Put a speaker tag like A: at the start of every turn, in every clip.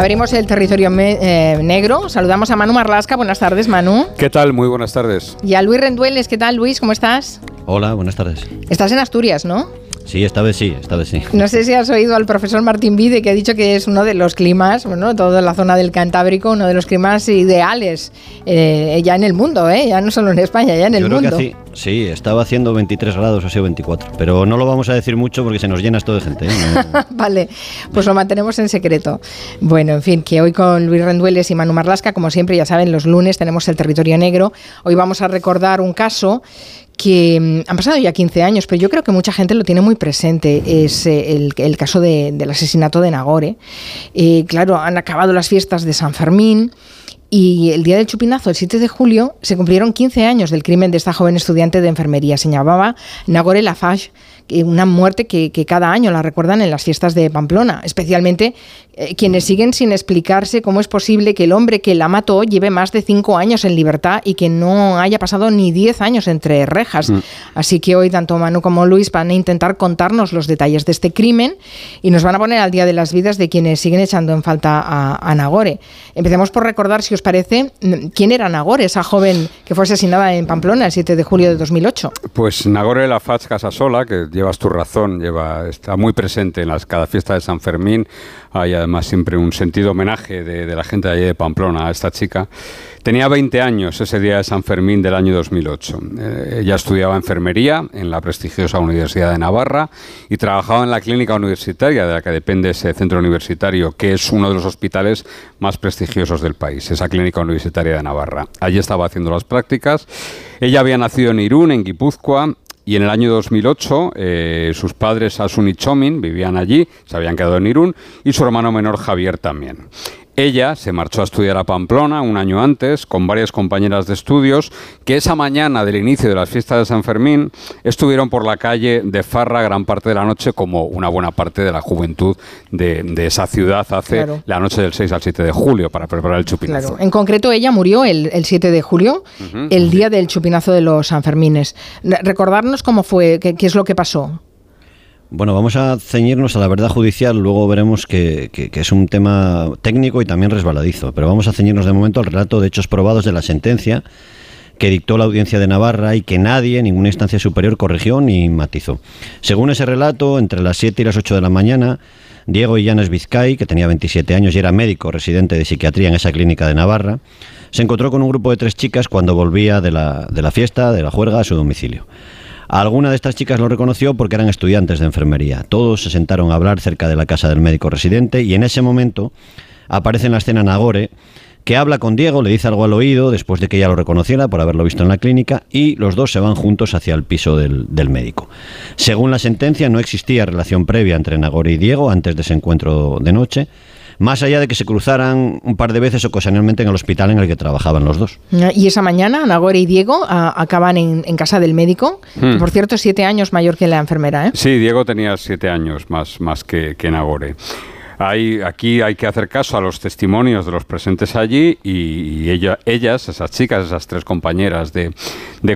A: Abrimos el territorio eh, negro. Saludamos a Manu Marlasca. Buenas tardes, Manu.
B: ¿Qué tal? Muy buenas tardes.
A: Y a Luis Rendueles. ¿Qué tal, Luis? ¿Cómo estás?
C: Hola, buenas tardes.
A: Estás en Asturias, ¿no?
C: Sí, esta vez sí, esta vez sí.
A: No sé si has oído al profesor Martín Vide que ha dicho que es uno de los climas, bueno, toda la zona del Cantábrico, uno de los climas ideales eh, ya en el mundo, ¿eh? ya no solo en España, ya en el mundo.
C: Sí, estaba haciendo 23 grados, ha sido 24, pero no lo vamos a decir mucho porque se nos llena esto de gente. ¿eh?
A: vale, pues lo mantenemos en secreto. Bueno, en fin, que hoy con Luis Rendueles y Manu Marlasca, como siempre, ya saben, los lunes tenemos el territorio negro. Hoy vamos a recordar un caso que mm, han pasado ya 15 años, pero yo creo que mucha gente lo tiene muy presente, es eh, el, caso del asesinato de Nagore. Eh, claro, han acabado las fiestas de San Fermín. Y el día del chupinazo, el 7 de julio, se cumplieron 15 años del crimen de esta joven estudiante de enfermería. Se llamaba Nagore Lafache una muerte que, cada año la recuerdan en las fiestas de Pamplona, especialmente eh, quienes siguen sin explicarse cómo es posible que el hombre que la mató lleve más de cinco años en libertad y que no haya pasado ni diez años entre rejas. Mm. Así que hoy tanto Manu como Luis van a intentar contarnos los detalles de este crimen y nos van a poner al día de las vidas de quienes siguen echando en falta a, Nagore. Empecemos por recordar, si os parece, mm, quién era Nagore, esa joven que fue asesinada en Pamplona el 7 de julio de 2008.
B: Pues Nagore la Faz Casasola, que llevas tu razón, lleva, está muy presente en las, cada fiesta de San Fermín. Hay además siempre un sentido homenaje de, la gente de allí de Pamplona a esta chica. Tenía 20 años ese día de San Fermín del año 2008. Eh, ella estudiaba enfermería en la prestigiosa Universidad de Navarra y trabajaba en la clínica universitaria de la que depende ese centro universitario, que es uno de los hospitales más prestigiosos del país, esa clínica universitaria de Navarra. Allí estaba haciendo las prácticas. Ella había nacido en Irún, en Guipúzcoa, y en el año 2008 eh, sus padres Asun y Chomin vivían allí, se habían quedado en Irún, y su hermano menor Javier también. Ella se marchó a estudiar a Pamplona un año antes con varias compañeras de estudios que esa mañana del inicio de las fiestas de San Fermín estuvieron por la calle de Farra gran parte de la noche como una buena parte de la juventud de, esa ciudad hace la noche del 6 al 7 de julio para preparar el chupinazo.
A: En concreto ella murió el, 7 de julio, el día del chupinazo de los Sanfermines. Recordarnos cómo fue, qué es lo que pasó.
C: Bueno, vamos a ceñirnos a la verdad judicial, luego veremos que, es un tema técnico y también resbaladizo, pero vamos a ceñirnos de momento al relato de hechos probados de la sentencia que dictó la audiencia de Navarra y que nadie, ninguna instancia superior, corrigió ni matizó. Según ese relato, entre las 7 y las 8 de la mañana, Diego Illanes Vizcay, que tenía 27 años y era médico residente de psiquiatría en esa clínica de Navarra, se encontró con un grupo de tres chicas cuando volvía de la, de la fiesta, de la juerga, a su domicilio. Alguna de estas chicas lo reconoció porque eran estudiantes de enfermería. Todos se sentaron a hablar cerca de la casa del médico residente y en ese momento aparece en la escena Nagore, que habla con Diego, le dice algo al oído después de que ella lo reconociera por haberlo visto en la clínica y los dos se van juntos hacia el piso del, del, médico. Según la sentencia, no existía relación previa entre Nagore y Diego antes de ese encuentro de noche más allá de que se cruzaran un par de veces ocasionalmente en el hospital en el que trabajaban los dos.
A: Y esa mañana, Nagore y Diego acaban en, casa del médico, hmm. por cierto, siete años mayor que la enfermera. ¿eh?
B: Sí, Diego tenía siete años más, más que, que Nagore aquí hay que hacer caso a los testimonios de los presentes allí y, ellas, esas chicas, esas tres compañeras de,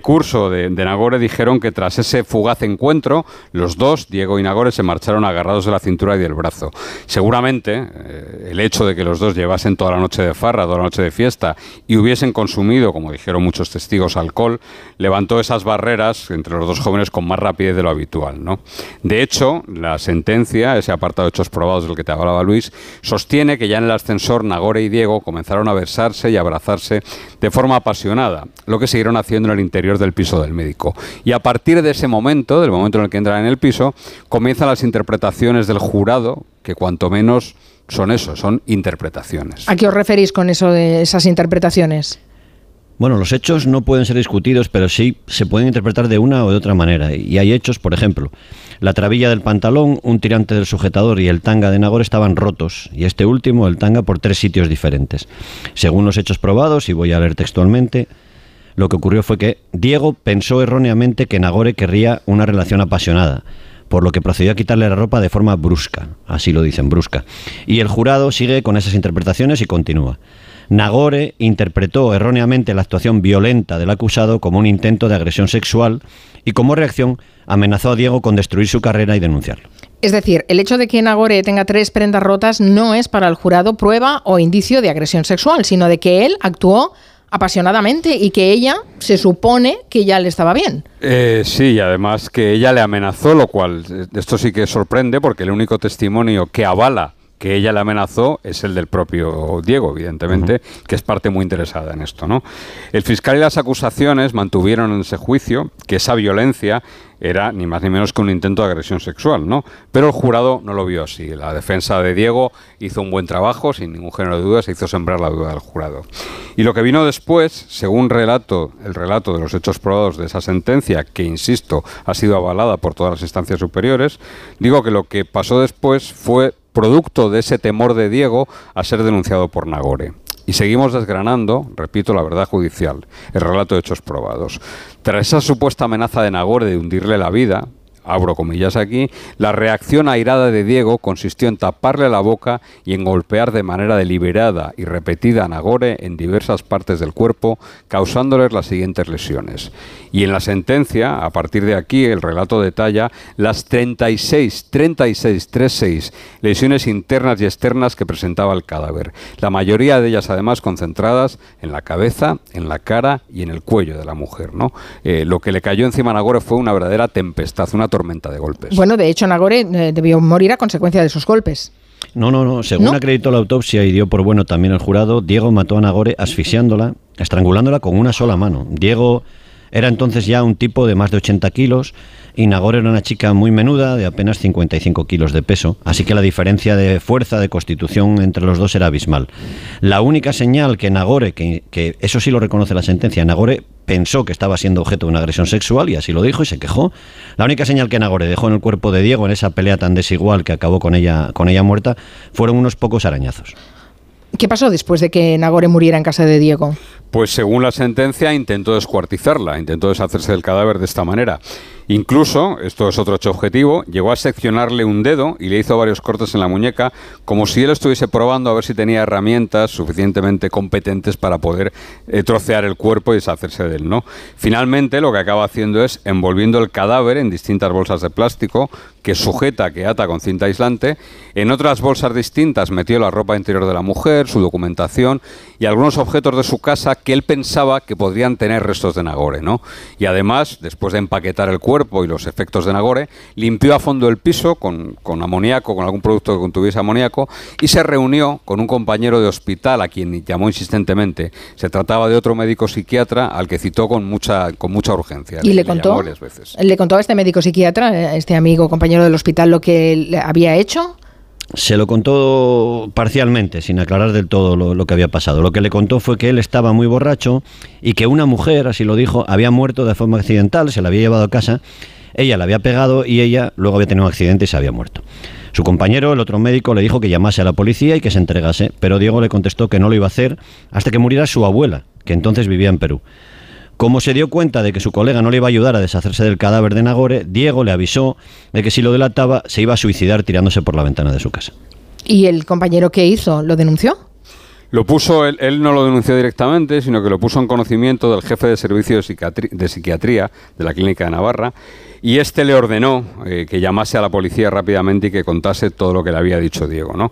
B: curso de, Nagore, dijeron que tras ese fugaz encuentro, los dos, Diego y Nagore, se marcharon agarrados de la cintura y del brazo. Seguramente eh, el hecho de que los dos llevasen toda la noche de farra, toda la noche de fiesta y hubiesen consumido, como dijeron muchos testigos, alcohol, levantó esas barreras entre los dos jóvenes con más rapidez de lo habitual. ¿no? De hecho, la sentencia, ese apartado de hechos probados del que te hablaba Luis, sostiene que ya en el ascensor Nagore y Diego comenzaron a besarse y abrazarse de forma apasionada, lo que siguieron haciendo en el interior del piso del médico. Y a partir de ese momento, del momento en el que entran en el piso, comienzan las interpretaciones del jurado, que cuanto menos son eso, son interpretaciones.
A: ¿A qué os referís con eso de esas interpretaciones?
C: Bueno, los hechos no pueden ser discutidos, pero sí se pueden interpretar de una o de otra manera. Y hay hechos, por ejemplo, la trabilla del pantalón, un tirante del sujetador y el tanga de Nagore estaban rotos, y este último, el tanga, por tres sitios diferentes. Según los hechos probados, y voy a leer textualmente, lo que ocurrió fue que Diego pensó erróneamente que Nagore querría una relación apasionada, por lo que procedió a quitarle la ropa de forma brusca, así lo dicen, brusca. Y el jurado sigue con esas interpretaciones y continúa. Nagore interpretó erróneamente la actuación violenta del acusado como un intento de agresión sexual y como reacción amenazó a Diego con destruir su carrera y denunciarlo.
A: Es decir, el hecho de que Nagore tenga tres prendas rotas no es para el jurado prueba o indicio de agresión sexual, sino de que él actuó apasionadamente y que ella se supone que ya le estaba bien.
B: Eh, sí, y además que ella le amenazó, lo cual eh, esto sí que sorprende porque el único testimonio que avala que ella le amenazó es el del propio Diego, evidentemente, que es parte muy interesada en esto. ¿no? El fiscal y las acusaciones mantuvieron en ese juicio que esa violencia era ni más ni menos que un intento de agresión sexual, ¿no? Pero el jurado no lo vio así. La defensa de Diego hizo un buen trabajo, sin ningún género de dudas, se hizo sembrar la duda del jurado. Y lo que vino después, según relato, el relato de los hechos probados de esa sentencia, que insisto, ha sido avalada por todas las instancias superiores, digo que lo que pasó después fue producto de ese temor de Diego a ser denunciado por Nagore. Y seguimos desgranando, repito, la verdad judicial, el relato de hechos probados. Tras esa supuesta amenaza de Nagore de hundirle la vida, abro comillas aquí, la reacción airada de Diego consistió en taparle la boca y en golpear de manera deliberada y repetida a Nagore en diversas partes del cuerpo, causándoles las siguientes lesiones. Y en la sentencia, a partir de aquí, el relato detalla las 36, 36, 36 lesiones internas y externas que presentaba el cadáver. La mayoría de ellas, además, concentradas en la cabeza, en la cara y en el cuello de la mujer. ¿no? Eh, lo que le cayó encima a Nagore fue una verdadera tempestad, una tormenta de golpes.
A: Bueno, de hecho, Nagore eh, debió morir a consecuencia de esos golpes.
C: No, no, no. Según acreditó la autopsia y dio por bueno también el jurado, Diego mató a Nagore asfixiándola, estrangulándola con una sola mano. Diego era entonces ya un tipo de más de 80 kilos y Nagore era una chica muy menuda, de apenas 55 kilos de peso, así que la diferencia de fuerza, de constitución entre los dos era abismal. La única señal que Nagore, que, eso sí lo reconoce la sentencia, Nagore pensó que estaba siendo objeto de una agresión sexual y así lo dijo y se quejó. La única señal que Nagore dejó en el cuerpo de Diego en esa pelea tan desigual que acabó con ella, con ella muerta fueron unos pocos arañazos.
A: ¿Qué pasó después de que Nagore muriera en casa de Diego?
B: Pues según la sentencia intentó descuartizarla, intentó deshacerse del cadáver de esta manera. Incluso, esto es otro hecho objetivo, llegó a seccionarle un dedo y le hizo varios cortes en la muñeca, como si él estuviese probando a ver si tenía herramientas suficientemente competentes para poder eh, trocear el cuerpo y deshacerse de él. ¿no? Finalmente, lo que acaba haciendo es envolviendo el cadáver en distintas bolsas de plástico que sujeta, que ata con cinta aislante. En otras bolsas distintas metió la ropa interior de la mujer, su documentación y algunos objetos de su casa que él pensaba que podrían tener restos de Nagore. ¿no? Y además, después de empaquetar el cuerpo, cuerpo y los efectos de Nagore, limpió a fondo el piso con, con amoníaco, con algún producto que contuviese amoníaco, y se reunió con un compañero de hospital a quien llamó insistentemente. Se trataba de otro médico psiquiatra al que citó con mucha, con mucha urgencia.
A: ¿Y le, contó? ¿Le contó a este médico psiquiatra, a este amigo, compañero del hospital, lo que había hecho?
C: Se lo contó parcialmente, sin aclarar del todo lo, que había pasado. Lo que le contó fue que él estaba muy borracho y que una mujer, así lo dijo, había muerto de forma accidental, se la había llevado a casa, ella la había pegado y ella luego había tenido un accidente y se había muerto. Su compañero, el otro médico, le dijo que llamase a la policía y que se entregase, pero Diego le contestó que no lo iba a hacer hasta que muriera su abuela, que entonces vivía en Perú. Como se dio cuenta de que su colega no le iba a ayudar a deshacerse del cadáver de Nagore, Diego le avisó de que si lo delataba se iba a suicidar tirándose por la ventana de su casa.
A: ¿Y el compañero qué hizo? ¿Lo denunció?
B: Lo puso, él, no lo denunció directamente, sino que lo puso en conocimiento del jefe de servicio de psiquiatría de la clínica de Navarra y este le ordenó eh, que llamase a la policía rápidamente y que contase todo lo que le había dicho Diego. ¿no?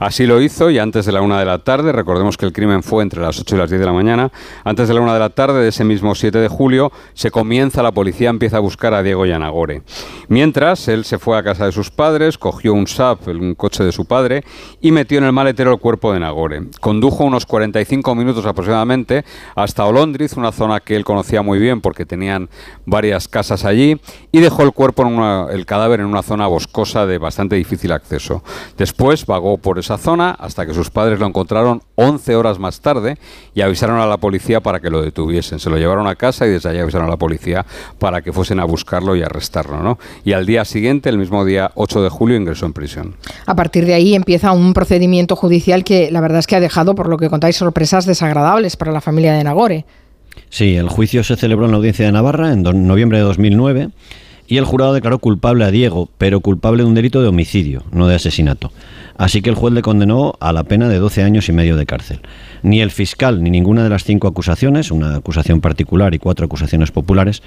B: Así lo hizo y antes de la una de la tarde, recordemos que el crimen fue entre las 8 y las 10 de la mañana, antes de la una de la tarde de ese mismo 7 de julio, se comienza, la policía empieza a buscar a Diego Yanagore. Mientras, él se fue a casa de sus padres, cogió un SAP, un coche de su padre, y metió en el maletero el cuerpo de Nagore. Condujo unos 45 minutos aproximadamente hasta Olondriz, una zona que él conocía muy bien porque tenían varias casas allí, y dejó el cuerpo, el cadáver, en una zona boscosa de bastante difícil acceso. Después vagó por esa zona hasta que sus padres lo encontraron 11 horas más tarde y avisaron a la policía para que lo detuviesen. Se lo llevaron a casa y desde allí avisaron a la policía para que fuesen a buscarlo y arrestarlo. ¿no? Y al día siguiente, el mismo día 8 de julio, ingresó en prisión.
A: A partir de ahí empieza un procedimiento judicial que la verdad es que ha dejado, por lo que contáis, sorpresas desagradables para la familia de Nagore.
C: Sí, el juicio se celebró en la audiencia de Navarra en noviembre de 2009 y el jurado declaró culpable a Diego, pero culpable de un delito de homicidio, no de asesinato. Así que el juez le condenó a la pena de 12 años y medio de cárcel. Ni el fiscal ni ninguna de las cinco acusaciones, una acusación particular y cuatro acusaciones populares,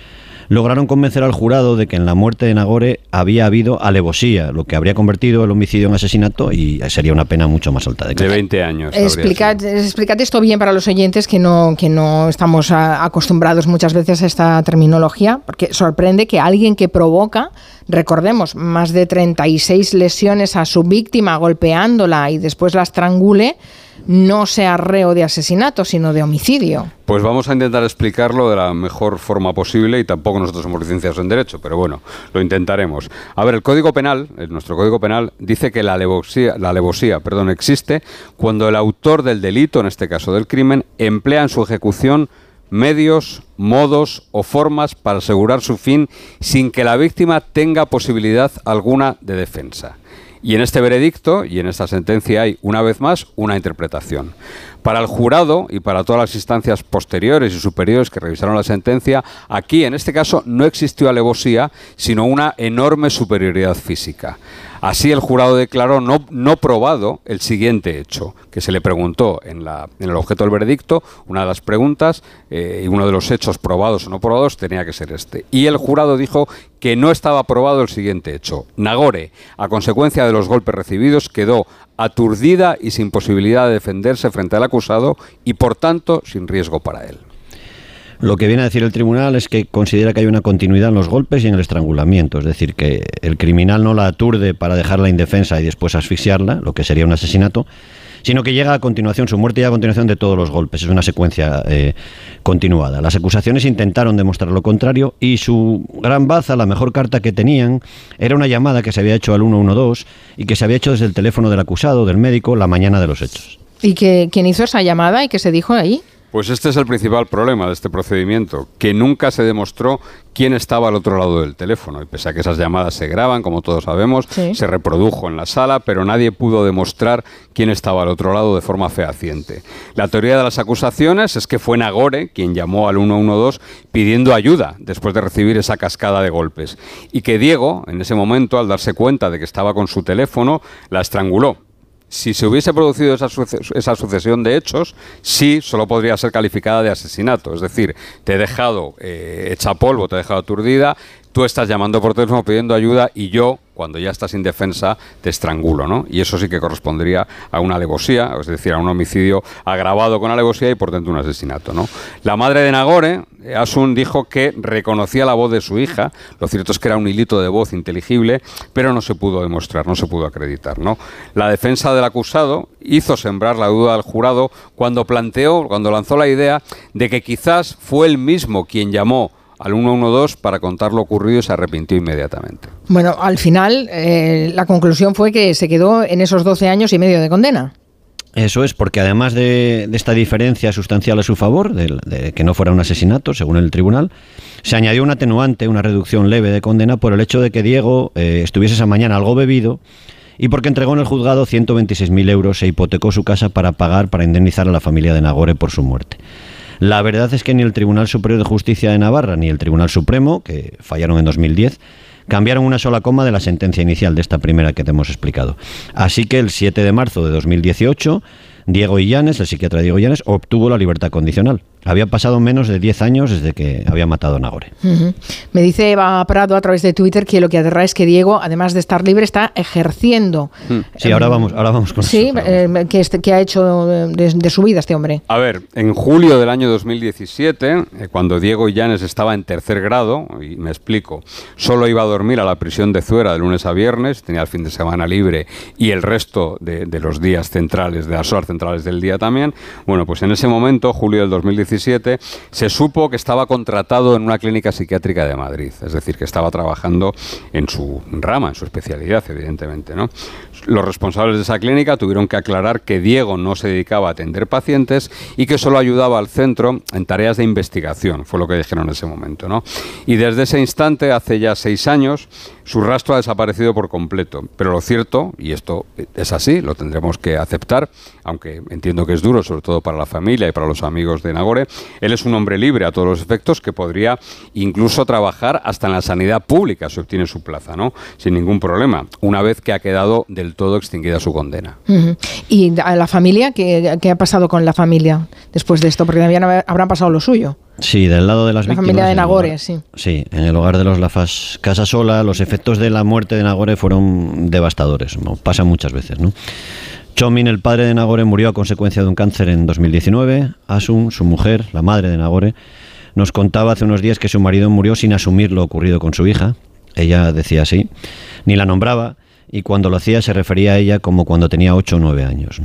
C: lograron convencer al jurado de que en la muerte de Nagore había habido alevosía, lo que habría convertido el homicidio en asesinato y sería una pena mucho más alta.
B: De, 20 años.
A: Explicad, explicad, esto bien para los oyentes que no, que no estamos acostumbrados muchas veces a esta terminología, porque sorprende que alguien que provoca, recordemos, más de 36 lesiones a su víctima golpeándola y después la estrangule, no sea reo de asesinato, sino de homicidio.
B: Pues vamos a intentar explicarlo de la mejor forma posible y tampoco nosotros somos licenciados en Derecho, pero bueno, lo intentaremos. A ver, el Código Penal, nuestro Código Penal, dice que la alevosía, la alevosía perdón, existe cuando el autor del delito, en este caso del crimen, emplea en su ejecución medios, modos o formas para asegurar su fin sin que la víctima tenga posibilidad alguna de defensa. Y en este veredicto y en esta sentencia hay, una vez más, una interpretación. Para el jurado y para todas las instancias posteriores y superiores que revisaron la sentencia, aquí, en este caso, no existió alevosía, sino una enorme superioridad física. Así el jurado declaró no, no probado el siguiente hecho, que se le preguntó en, el objeto del veredicto, una de las preguntas eh, y uno de los hechos probados o no probados tenía que ser este. Y el jurado dijo que no estaba probado el siguiente hecho. Nagore, a consecuencia de los golpes recibidos, quedó aturdida y sin posibilidad de defenderse frente al acusado y por tanto sin riesgo para él.
C: Lo que viene a decir el tribunal es que considera que hay una continuidad en los golpes y en el estrangulamiento, es decir, que el criminal no la aturde para dejarla indefensa y después asfixiarla, lo que sería un asesinato, sino que llega a continuación, su muerte y a continuación de todos los golpes. Es una secuencia eh, continuada. Las acusaciones intentaron demostrar lo contrario y su gran baza, la mejor carta que tenían, era una llamada que se había hecho al 112 y que se había hecho desde el teléfono del acusado, del médico, la mañana de los hechos.
A: ¿Y que, quién hizo esa llamada y qué se dijo ahí?
B: Pues este es el principal problema de este procedimiento, que nunca se demostró quién estaba al otro lado del teléfono. Y pese a que esas llamadas se graban, como todos sabemos, se reprodujo en la sala, pero nadie pudo demostrar quién estaba al otro lado de forma fehaciente. La teoría de las acusaciones es que fue Nagore quien llamó al 112 pidiendo ayuda después de recibir esa cascada de golpes. Y que Diego, en ese momento, al darse cuenta de que estaba con su teléfono, la estranguló si se hubiese producido esa, esa, sucesión de hechos, sí solo podría ser calificada de asesinato. Es decir, te he dejado eh, hecha polvo, te he dejado aturdida, tú estás llamando por teléfono pidiendo ayuda y yo, cuando ya estás indefensa, te estrangulo, ¿no? Y eso sí que correspondería a una alevosía, es decir, a un homicidio agravado con alevosía y por tanto un asesinato, ¿no? La madre de Nagore, Asun, dijo que reconocía la voz de su hija, lo cierto es que era un hilito de voz inteligible, pero no se pudo demostrar, no se pudo acreditar, ¿no? La defensa del acusado hizo sembrar la duda al jurado cuando planteó, cuando lanzó la idea de que quizás fue él mismo quien llamó al 112 para contar lo ocurrido y se arrepintió inmediatamente.
A: Bueno, al final eh, la conclusión fue que se quedó en esos 12 años y medio de condena.
C: Eso es, porque además de, esta diferencia sustancial a su favor, de, que no fuera un asesinato, según el tribunal, se añadió un atenuante, una reducción leve de condena por el hecho de que Diego eh, estuviese esa mañana algo bebido y porque entregó en el juzgado 126.000 euros e hipotecó su casa para pagar, para indemnizar a la familia de Nagore por su muerte. La verdad es que ni el Tribunal Superior de Justicia de Navarra ni el Tribunal Supremo, que fallaron en 2010, cambiaron una sola coma de la sentencia inicial de esta primera que te hemos explicado. Así que el 7 de marzo de 2018, Diego Illanes, el psiquiatra Diego Illanes, obtuvo la libertad condicional. Había pasado menos de 10 años desde que había matado a Nagore.
A: Me dice Eva Prado a través de Twitter que lo que aterra es que Diego, además de estar libre, está ejerciendo.
C: Hmm. Sí, ahora vamos, ahora vamos con
A: sí, eso. Eh, que, este, ha hecho de, su vida este hombre?
B: A ver, en julio del año 2017, eh, cuando Diego Illanes estaba en tercer grado, y me explico, solo iba a dormir a la prisión de Zuera de lunes a viernes, tenía el fin de semana libre y el resto de, de los días centrales, de las horas centrales del día también. Bueno, pues en ese momento, julio del 2017, se supo que estaba contratado en una clínica psiquiátrica de Madrid, es decir, que estaba trabajando en su rama, en su especialidad, evidentemente. ¿no? Los responsables de esa clínica tuvieron que aclarar que Diego no se dedicaba a atender pacientes y que solo ayudaba al centro en tareas de investigación, fue lo que dijeron en ese momento. ¿no? Y desde ese instante, hace ya seis años, su rastro ha desaparecido por completo. Pero lo cierto, y esto es así, lo tendremos que aceptar, aunque entiendo que es duro, sobre todo para la familia y para los amigos de Nagore, él es un hombre libre a todos los efectos que podría incluso trabajar hasta en la sanidad pública si obtiene su plaza, ¿no? Sin ningún problema, una vez que ha quedado del todo extinguida su condena.
A: ¿Y a la familia? ¿Qué, ha pasado con la familia después de esto? Porque también habrán pasado lo suyo.
C: Sí, del lado de las
A: la
C: víctimas.
A: familia de Nagore,
C: hogar-
A: sí.
C: Sí, en el hogar de los Lafas Casasola, los efectos de la muerte de Nagore fueron devastadores. ¿no? Pasa muchas veces, ¿no? Chomin, el padre de Nagore, murió a consecuencia de un cáncer en 2019. Asun, su mujer, la madre de Nagore, nos contaba hace unos días que su marido murió sin asumir lo ocurrido con su hija. Ella decía así, ni la nombraba, y cuando lo hacía se refería a ella como cuando tenía 8 o 9 años.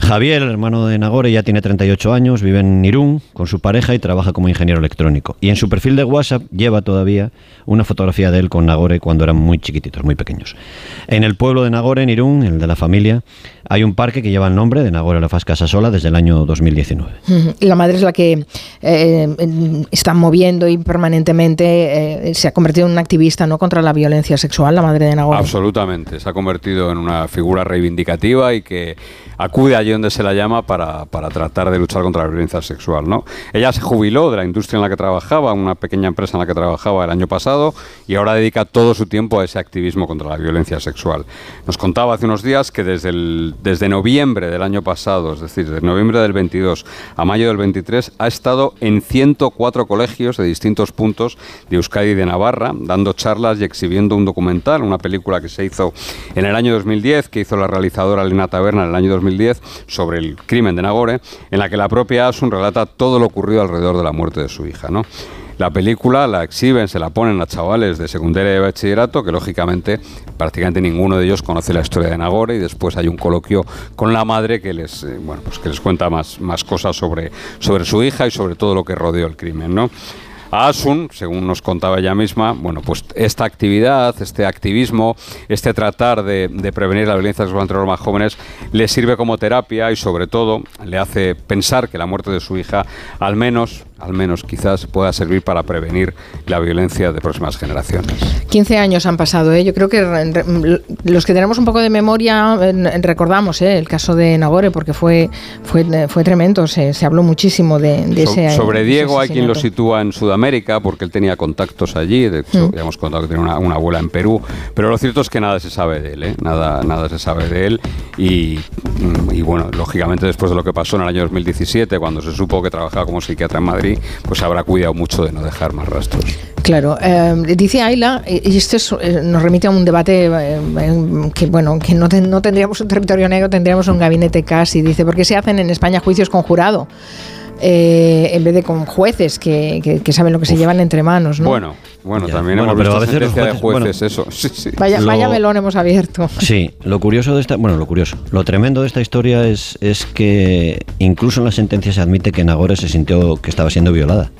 C: Javier, hermano de Nagore, ya tiene 38 años, vive en Irún con su pareja y trabaja como ingeniero electrónico. Y en su perfil de WhatsApp lleva todavía una fotografía de él con Nagore cuando eran muy chiquititos, muy pequeños. En el pueblo de Nagore, en Irún, el de la familia, hay un parque que lleva el nombre de Nagore Lafaz Casasola desde el año 2019.
A: Ujú. Y La madre es la que eh, está moviendo y permanentemente eh, se ha convertido en una activista no contra la violencia sexual, la madre de Nagore.
B: Absolutamente, se ha convertido en una figura reivindicativa y que acude allí donde se la llama para, para tratar de luchar contra la violencia sexual. ¿no? Ella se jubiló de la industria en la que trabajaba, una pequeña empresa en la que trabajaba el año pasado, y ahora dedica todo su tiempo a ese activismo contra la violencia sexual. Nos contaba hace unos días que desde, el, desde noviembre del año pasado, es decir, desde noviembre del 22 a mayo del 23, ha estado en 104 colegios de distintos puntos de Euskadi y de Navarra, dando charlas y exhibiendo un documental, una película que se hizo en el año 2010, que hizo la realizadora Elena Taberna en el año 2010, sobre el crimen de Nagore, en la que la propia Asun relata todo lo ocurrido alrededor de la muerte de su hija. ¿no? La película la exhiben, se la ponen a chavales de secundaria y de bachillerato, que lógicamente prácticamente ninguno de ellos conoce la historia de Nagore, y después hay un coloquio con la madre que les, eh, bueno, pues que les cuenta más, más cosas sobre, sobre su hija y sobre todo lo que rodeó el crimen. ¿no? A Asun, según nos contaba ella misma, bueno, pues esta actividad, este activismo, este tratar de, de prevenir la violencia sexual entre los más jóvenes, le sirve como terapia y sobre todo le hace pensar que la muerte de su hija, al menos, al menos quizás pueda servir para prevenir la violencia de próximas generaciones.
A: 15 años han pasado, ¿eh? yo creo que re- los que tenemos un poco de memoria eh, recordamos ¿eh? el caso de Nagore porque fue, fue, fue tremendo, se, se habló muchísimo de, de
B: So-
A: ese
B: sobre
A: ese
B: Diego hay quien lo sitúa en Sudamérica porque él tenía contactos allí, de hecho
A: Mm.
B: ya hemos contado que tenía una, una abuela en Perú, pero lo cierto es que nada se sabe de él, ¿eh? nada, nada se sabe de él y, mm, y bueno, lógicamente después de lo que pasó en el año 2017 cuando se supo que trabajaba como psiquiatra en Madrid, pues habrá cuidado mucho de no dejar más rastros.
A: Claro, eh, dice Ayla, y esto es, eh, nos remite a un debate eh, que, bueno, que no, ten- no tendríamos un territorio negro, tendríamos un gabinete casi. Dice, ¿por qué se hacen en España juicios con jurado? Eh, en vez de con jueces que, que- que saben lo que se llevan entre manos, ¿no?
B: Bueno, bueno,
C: Ya.
B: también
C: Bueno,
B: hemos
C: pero
B: visto
C: a veces los
B: sentencia de
C: jueces-
B: jueces, eso. Sí, sí.
A: vaya,
C: lo-
A: vaya melón hemos abierto.
C: Sí, lo curioso de esta, bueno, lo curioso, lo tremendo de esta historia es, es que incluso en la sentencia se admite que Nagore se sintió que estaba siendo violada.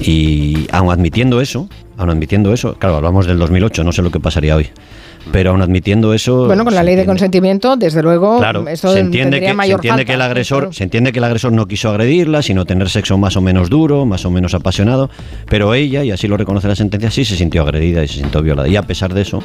C: Y aun admitiendo eso, aun admitiendo eso, claro, hablamos del 2008, no sé lo que pasaría hoy, pero aun admitiendo eso...
A: Bueno, con la
C: se
A: ley de
C: entiende-
A: consentimiento, desde luego,
C: Claro,
A: esto
C: se entiende, que, se
A: mayor
C: entiende
A: falta,
C: que el agresor,
A: claro.
C: se entiende que el agresor no quiso agredirla, sino tener sexo más o menos duro, más o menos apasionado, pero ella, y así lo reconoce la sentencia, sí se sintió agredida y se sintió violada. Y a pesar de eso,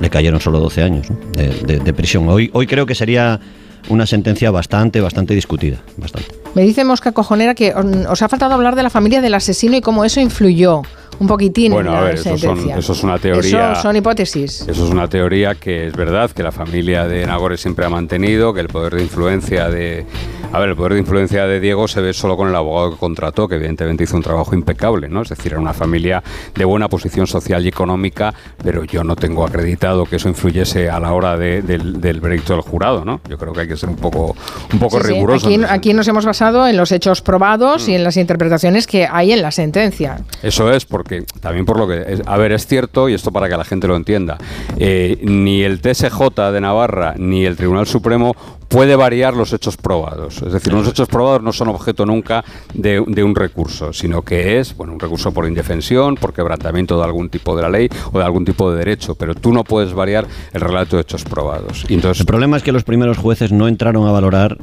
C: le cayeron solo 12 años ¿no? de, de- de prisión. Hoy, hoy creo que sería una sentencia bastante, bastante discutida. Bastante.
A: Me dice Mosca Cojonera que mm, os ha faltado hablar de la familia del asesino y cómo eso influyó un poquitín
B: Bueno,
A: en
B: a ver, eso son- eso es una teoría-
A: Eso son hipótesis.
B: Eso es una teoría que es verdad, que la familia de Nagore siempre ha mantenido, que el poder de influencia de... A ver, el poder de influencia de Diego se ve solo con el abogado que contrató, que evidentemente hizo un trabajo impecable, ¿no? Es decir, era una familia de buena posición social y económica, pero yo no tengo acreditado que eso influyese a la hora de- del, del veredicto del jurado, ¿no? Yo creo que hay que ser un poco, un poco
A: Sí, sí,
B: riguroso.
A: Aquí, nos hemos basado en los hechos probados y en las interpretaciones que hay en la sentencia.
B: Eso es, porque también por lo que... es- a ver, es cierto, y esto para que la gente lo entienda, eh, ni el TSJ de Navarra ni el Tribunal Supremo puede variar los hechos probados. Es decir, los hechos probados no son objeto nunca de, de un recurso, sino que es bueno, un recurso por indefensión, por quebrantamiento de algún tipo de la ley o de algún tipo de derecho, pero tú no puedes variar el relato de hechos probados. Y entonces,
C: El problema es que los primeros jueces no entraron a valorar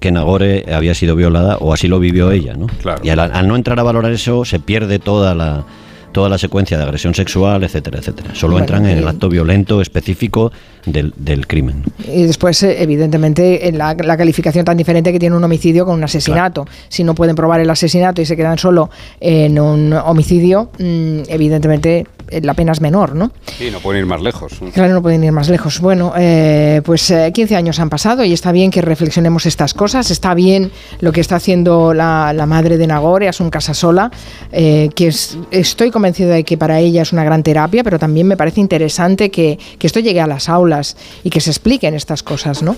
C: que Nagore había sido violada o así lo vivió ella, ¿no?
B: Claro.
C: Y al, al no entrar a valorar eso se pierde toda la toda la secuencia de agresión sexual, etcétera, etcétera. Solo
A: Bueno,
C: entran en el acto violento específico del, del crimen.
A: Y después, eh, evidentemente, en la, la calificación tan diferente que tiene un homicidio con un asesinato. Si no pueden probar el asesinato y se quedan solo en un homicidio, mm, evidentemente la pena es menor, ¿no?
B: Sí, no pueden ir más lejos.
A: Claro, no pueden ir más lejos. Bueno, eh, pues 15 eh, años han pasado y está bien que reflexionemos estas cosas. Está bien lo que está haciendo la, madre de Nagore, un Casasola, eh, que estoy convencido de que para ella es una gran terapia, pero también me parece interesante que, que esto llegue a las aulas y que se expliquen estas cosas, ¿no?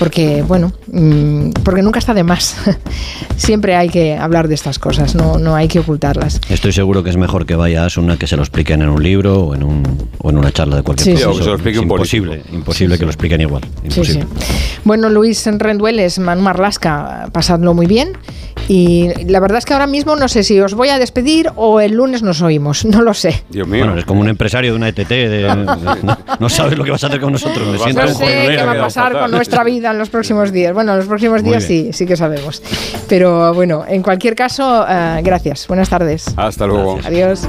A: porque bueno, mm, porque nunca está de más. Siempre hay que hablar de estas cosas, no, no hay que ocultarlas.
C: Estoy seguro que es mejor que vaya a una que se lo expliquen en un libro o en, un, o en una charla de cualquier
B: sí, es
C: imposible, imposible que lo expliquen igual. Imposible.
A: Bueno, Luis Rendueles, Manu Marlasca, pasadlo muy bien. Y la verdad es que ahora mismo no sé si os voy a despedir o el lunes nos oímos, no lo sé.
B: Dios mío.
C: Bueno, es como un empresario de una ETT, no, sabes lo que vas a hacer con nosotros.
A: no sé qué va a pasar con nuestra vida en los próximos días. Bueno, en los próximos días sí, sí que sabemos. Pero bueno, en cualquier caso, eh, gracias. Buenas tardes.
B: Hasta luego.
A: Adiós.